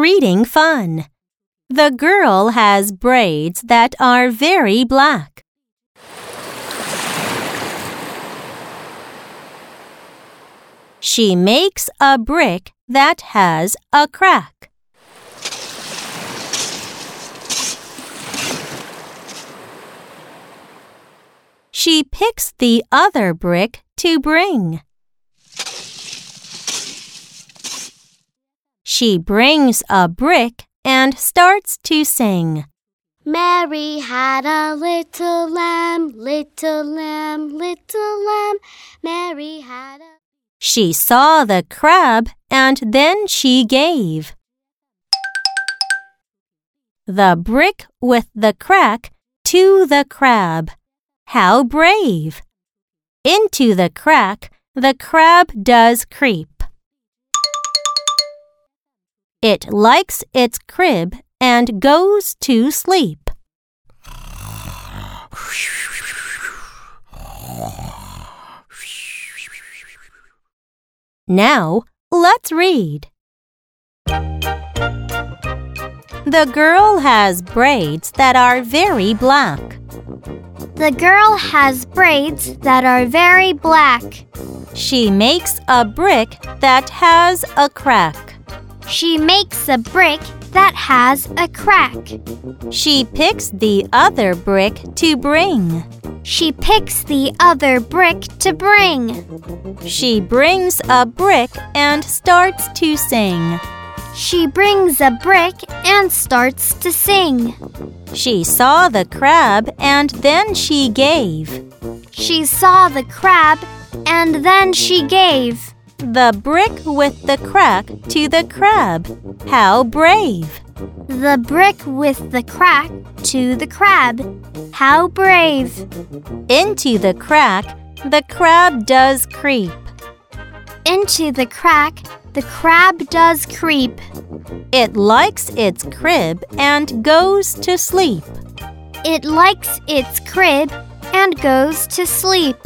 reading fun. The girl has braids that are very black. She makes a brick that has a crack. She picks the other brick to bring. She brings a brick and starts to sing. Mary had a little lamb, little lamb, little lamb. Mary had a. She saw the crab and then she gave. The brick with the crack to the crab. How brave! Into the crack the crab does creep. It likes its crib and goes to sleep. Now, let's read. The girl has braids that are very black. The girl has braids that are very black. She makes a brick that has a crack. She makes a brick that has a crack. She picks the other brick to bring. She picks the other brick to bring. She brings a brick and starts to sing. She brings a brick and starts to sing. She saw the crab and then she gave. She saw the crab and then she gave. The brick with the crack to the crab. How brave! The brick with the crack to the crab. How brave! Into the crack the crab does creep. Into the crack the crab does creep. It likes its crib and goes to sleep. It likes its crib and goes to sleep.